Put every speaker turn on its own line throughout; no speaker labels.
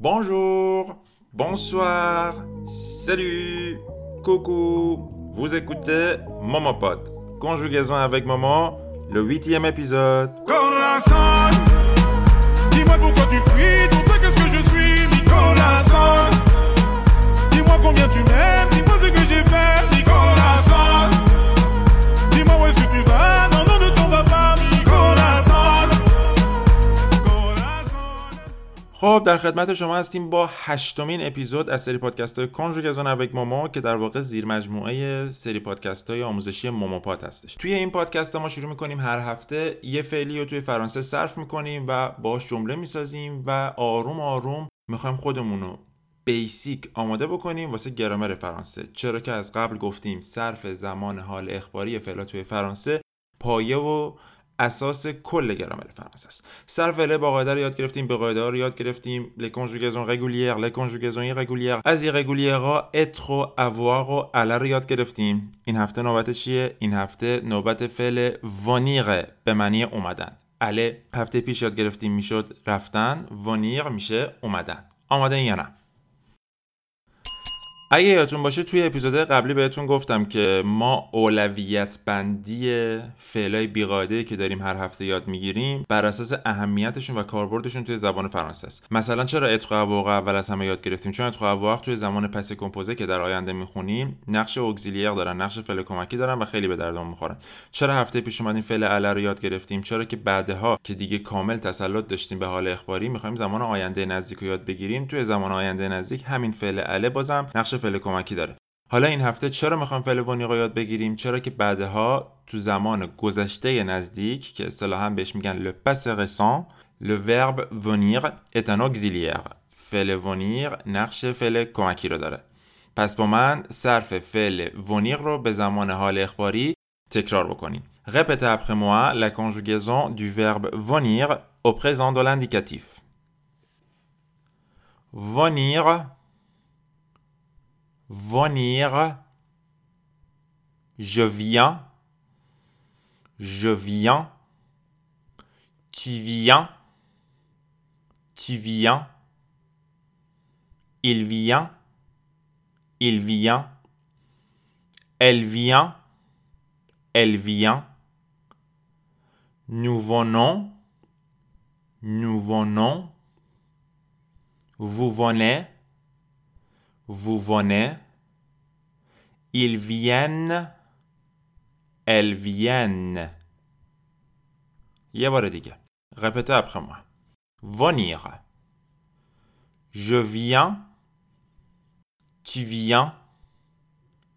Bonjour, bonsoir, salut, coucou. Vous écoutez Momopod, conjugaison avec maman, le huitième épisode.
Corazon, dis-moi pourquoi tu fuis, toi qu'est-ce que je suis, corazon. Dis-moi combien tu m'aimes, dis-moi ce que j'ai fait, corazon. Dis-moi où est-ce que tu vas,
خب در خدمت شما هستیم با هشتمین اپیزود از سری پادکست های کنجوگزون avec ماما که در واقع زیر مجموعه سری پادکست های آموزشی موموپاد هستش. توی این پادکست ما شروع می‌کنیم هر هفته یه فعلی رو توی فرانسه صرف می‌کنیم و باش جمله می‌سازیم و آروم آروم می‌خوایم خودمون رو بیسیک آماده بکنیم واسه گرامر فرانسه. چرا که از قبل گفتیم صرف زمان حال اخباری فعلا توی فرانسه پایه و اساس کل گرامر فرانسه است. سر فعله با قاعده رو یاد گرفتیم به قاعده ها رو یاد گرفتیم. Les conjugaisons régulières les conjugaisons irrégulières. از irrégulières ها être و aller رو یاد گرفتیم. این هفته نوبت چیه؟ این هفته نوبت فعل venir به معنی اومدن. اله هفته پیش یاد گرفتیم می‌شد رفتن. venir میشه اومدن. آماده یا نه؟ اگه یادتون باشه توی اپیزود قبلی بهتون گفتم که ما اولویت بندی فعلای بیقاعده که داریم هر هفته یاد می‌گیریم بر اساس اهمیتشون و کاربردشون توی زبان فرانسه است. مثلا چرا اتقا اول از همه یاد گرفتیم؟ چون اتقا توی زمان پس کمپوزه که در آینده می‌خونیم نقش اگزیلیر دارن نقش فعل کمکی دارن و خیلی به دردمون می‌خورن. چرا هفته پیش اومدیم فعل اله رو یاد گرفتیم؟ چرا که بعدها که دیگه کامل تسلط داشتیم به حال اخباری می‌خوایم زمان آینده نزدیک رو یاد بگیریم. توی زمان آینده نزدیک همین فعل اله بازم نقش فعل کمکی داره. حالا این هفته چرا می‌خوایم فعل رو یاد بگیریم؟ چرا که بعدها تو زمان گذشته نزدیک که اصطلاحا بهش میگن le passé récent le verbe venir est un auxiliaire. فعل venir نقش فعل کمکی رو داره. پس با من صرف فعل venir رو به زمان حال اخباری تکرار بکنیم. Répétez après moi la conjugaison du verbe venir au présent de l'indicatif. Venir venir, je viens, je viens, tu viens, tu viens, il vient, il vient, elle vient, elle vient, nous venons, nous venons, vous venez, vous venez, ils viennent, elles viennent. Répétez après moi. Venir. Je viens. Tu viens.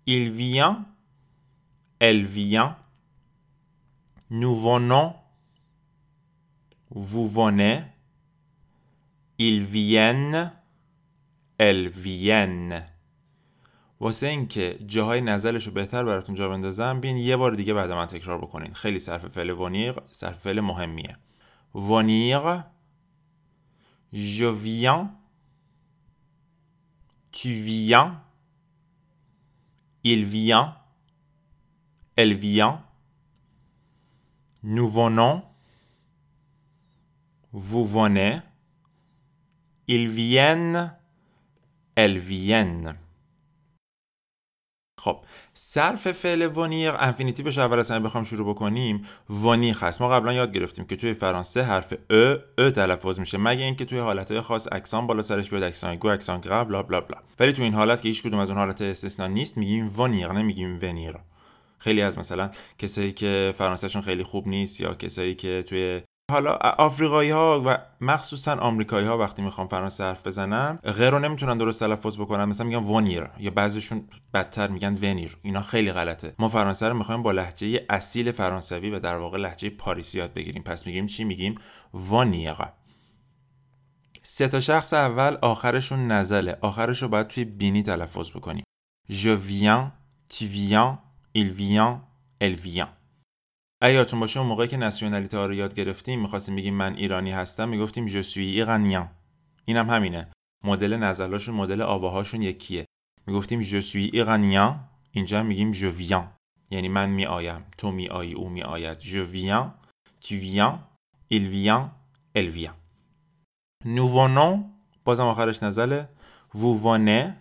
Il vient. Elle vient. Nous venons. Vous venez. Ils viennent. Viennent واسه اینکه جاهای نزلش رو بهتر براتون جا بندازم بیاین یه بار دیگه بعد من تکرار بکنین. خیلی صرف فعل ونیق صرف فعل مهمیه. venir je viens tu viens il vient elle vient nous venons vous venez ils viennent viennent خب صرف فعل ونیر انفینیتیوش اول همه بخوام شروع بکنیم. ونیخ هست. ما قبلا یاد گرفتیم که توی فرانسه حرف ا ا تلفظ میشه مگه اینکه توی حالتهای خاص اکسان بالا سرش بیاد اکسان گو اکسان گرو بلا بلا ولی توی این حالت که هیچ کدوم از اون حالت استثنا نیست میگیم ونیر نمیگیم ونیر خیلی از مثلا کسایی که فرانسهشون خیلی خوب نیست یا کسایی که توی حالا آفریقایی ها و مخصوصا آمریکایی ها وقتی می‌خوان فرانسه حرف بزنن غیر رو نمی‌تونن درست تلفظ بکنن. مثلا میگن ونیر یا بعضیشون بدتر میگن ونیر اینا خیلی غلطه. ما فرانسه رو می‌خوایم با لحجه اصیل فرانسوی و در واقع لحجه پاریسی یاد بگیریم. پس میگیم چی؟ میگیم ونیر سه تا شخص اول آخرشون نزله. آخرش رو باید توی بینی تلفظ بکنیم. Je viens tu viens il vient elle vient. یادتون باشه اون موقعی که ناسیونالیته ها رو یاد گرفتیم می‌خواستیم بگیم من ایرانی هستم می‌گفتیم suis ایرانیان اینم همینه. مدل نزلاشون مدل آواهاشون یکیه. می‌گفتیم suis ایرانیان اینجا میگیم viens یعنی من میآیم تو میآیی او میآید viens tu viens il vient elle vient nous venons بازم آخرش نزله. Vous venez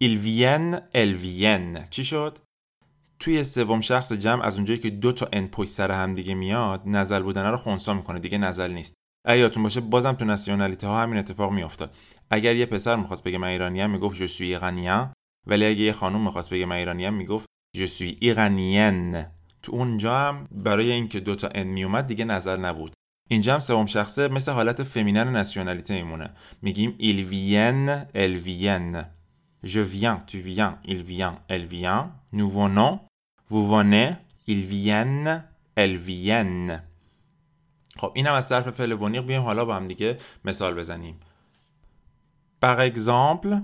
ils viennent elles viennent چی شد؟ توی سوم شخص جمع از اونجایی که دو تا ان پشت سر هم دیگه میاد نزل بودن رو خونسا می‌کنه. دیگه نزل نیست. ایاتون باشه بازم تو ناسیونالیته ها همین اتفاق میافتاد. اگر یه پسر می‌خواست بگه من ایرانیم می‌گفت جو سوی ایرانien ولی اگه یه خانم می‌خواست بگه من ایرانیم می‌گفت جو سوی ایرانین تو اونجا هم برای اینکه دو تا ان میومد دیگه نظر نبود. اینجا هم سوم شخصه مثل حالت فمینن ناسیونالیته میمونه. میگیم il vient elle vient je viens tu viens il vient elle vient nous venons vous venez ils viennent elles viennent خب این هم از صرف فعل ونیق بیایم حالا با هم دیگه مثال بزنیم Par exemple,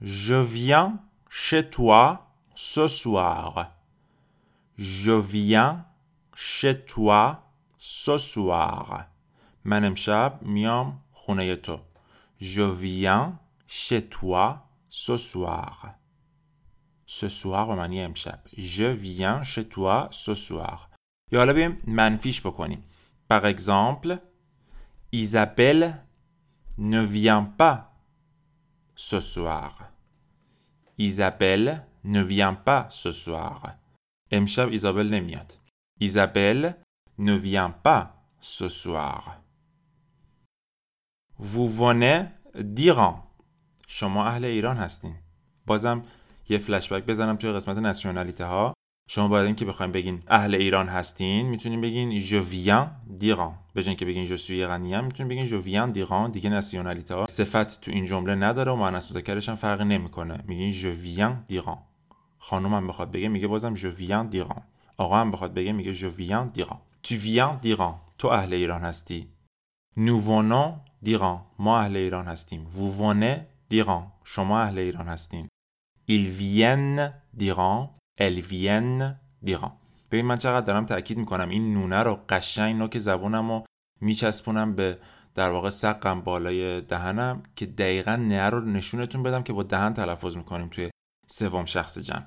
je viens chez toi ce soir. Je viens chez toi ce soir. من امشب میام خونه تو. Je viens chez toi ce soir. Ce soir به معنی امشب. Je viens chez toi ce soir. یا حالا بیایم منفیش بکنیم. Par exemple, Isabelle ne vient pas ce soir. Isabelle ne vient pas ce soir. امشب ایزابل نمیاد. Isabelle ne vient pas ce soir. Vous venez d'Iran. شما اهل ایران هستین. بازم یه فلشبک بزنم توی قسمت ناسیونالیته ها. شما باید اینکه بخوایم بگین اهل ایران هستین می‌تونین بگین viens d'Iran به جای اینکه بگین je suis iranien می‌تونین بگین je viens d'Iran دیگه ناسیونالیته ها صفت تو این جمله نداره و مؤنث مذکرش هم فرقی نمی‌کنه. میگین viens d'Iran خانم هم بخواد بگه میگه بازم je viens d'Iran آقا هم بخواد بگه میگه je viens d'Iran tu viens d'Iran تو اهل ایران هستی. Venons d'Iran ما اهل ایران هستیم. Venez d'Iran شما اهل ایران هستین. Ils viennent d'Iran. Elles viennent d'Iran. ببین من چقدر دارم تاکید می‌کنم. این نونه رو قشنگ نوک زبونم رو میچسبونم به در واقع سقم بالای دهنم که دقیقا نه رو نشونتون بدم که با دهن تلفظ می‌کنیم توی سوم شخص جمع.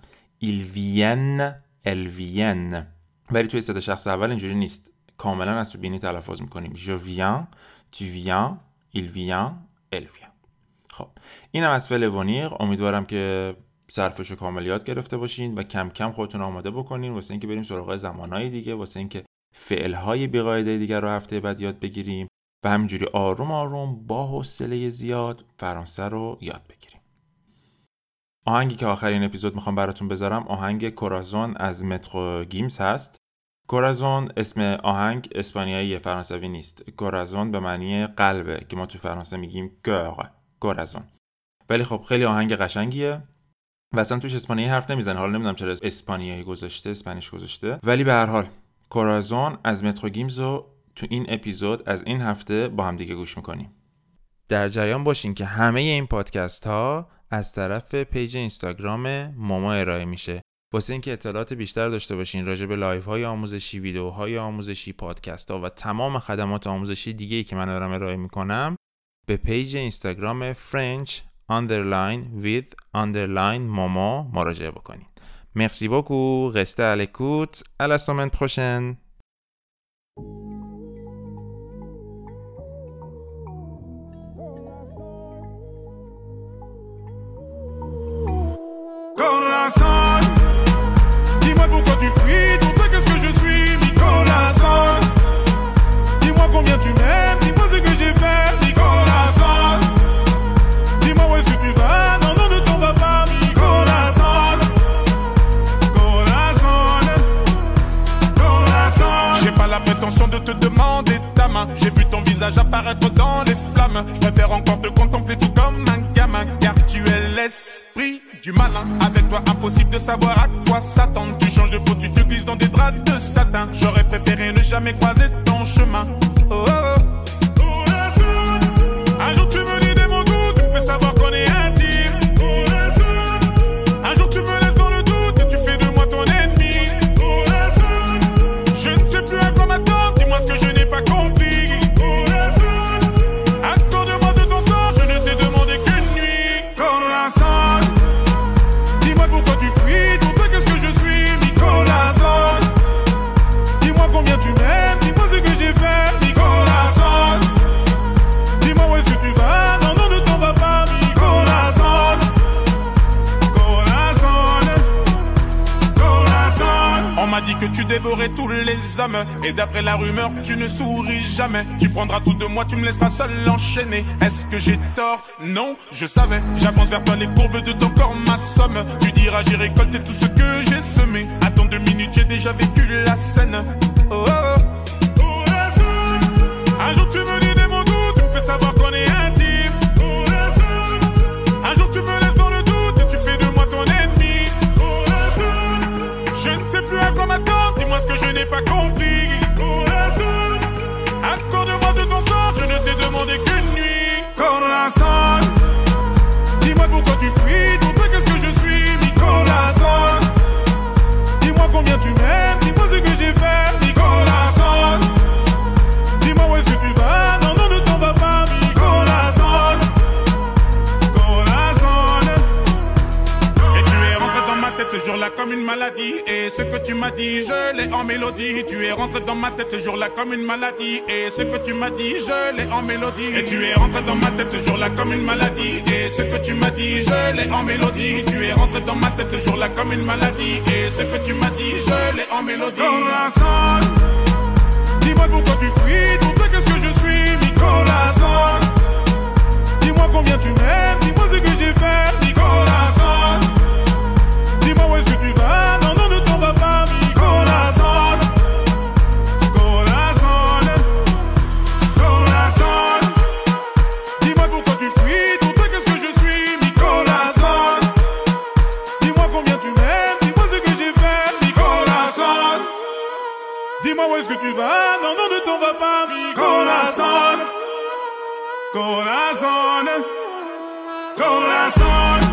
Elles viennent. ولی توی صدا شخص اول اینجوری نیست. کاملا از تو بینی تلفظ می‌کنیم. Je viens tu viens il vient elle vient. خب. اینم از فعل ونیق امیدوارم که صرفش رو کامل یاد گرفته باشین و کم کم خودتون آماده بکنین. واسه اینکه بریم سراغ زمانهای دیگه واسه اینکه فعلهای بیقاعده دیگر رو هفته بعد یاد بگیریم و همینجوری آروم آروم با حوصله زیاد فرانسه رو یاد بگیریم. آهنگی که آخرین اپیزود می‌خوام براتون بذارم آهنگ کورازون از مترو گیمز هست. کورازون اسم آهنگ اسپانیایی فرانسوی نیست. کورازون به معنی قلبه که ما تو فرانسه میگیم کور Corazon ولی خب خیلی آهنگ قشنگیه. و اصلا توش اسپانیایی حرف نمی‌زنه. حالا نمی‌دونم چرا اسپانیایی گذاشته اسمشو گذاشته. ولی به هر حال Corazon از Maître Gims رو تو این اپیزود از این هفته با هم دیگه گوش می‌کنیم. در جریان باشین که همه این پادکست ها از طرف پیج اینستاگرام موما ارائه میشه. واسه اینکه اطلاعات بیشتر داشته باشین راجع به live های آموزشی ویدیوهای آموزشی پادکست ها و تمام خدمات آموزشی دیگه ای که من دارم ارائه می‌کنم به پیج اینستاگرام French underline with underline momo مراجعه بکنید. Merci beaucoup restez à l'écoute à la semaine prochaine
Con. Apparaître dans les flammes. Je préfère encore te contempler tout comme un gamin, car tu es l'esprit du malin. Avec toi, impossible de savoir à quoi s'attendre. Tu changes de peau, tu te glisses dans des draps de satin. J'aurais préféré ne jamais croiser ton chemin. Oh, oh, oh. Que tu dévorais tous les hommes. Et d'après la rumeur, tu ne souris jamais. Tu prendras tout de moi, tu me laisseras seul enchaîner. Est-ce que j'ai tort? Non, je savais. J'avance vers toi, les courbes de ton corps, ma. Tu diras, j'ai récolté tout ce que j'ai semé. Attends deux minutes, j'ai déjà vécu la scène. Oh, oh, oh. Un jour tu me dis des mots doux, tu me fais savoir qu'on est comme une maladie. Et ce que tu m'as dit, je l'ai en mélodie. Tu es rentré dans ma tête ce jour-là comme une maladie. Et ce que tu m'as dit, je l'ai en mélodie. Et tu es rentré dans ma tête ce jour-là comme une maladie. Et ce que tu m'as dit, je l'ai en mélodie. Tu es rentré dans ma tête ce jour-là comme une maladie. Et ce que tu m'as dit, je l'ai en mélodie. Corazon. Dis-moi pourquoi tu fuis, pour toi qu'est-ce que je suis, corazon? Dis-moi combien tu m'aimes, dis-moi ce que j'ai fait, où est-ce que tu vas, non, non, ne vas pas, mi corazon. Corazon, corazon. Dis-moi pourquoi tu fuis, pour toi qu'est-ce que je suis, mi corazon. Dis-moi combien tu m'aimes, dis-moi ce que j'ai fait, mi corazon. Dis-moi où est-ce que tu vas, non, non, ne vas pas, mi corazon. Corazon, corazon.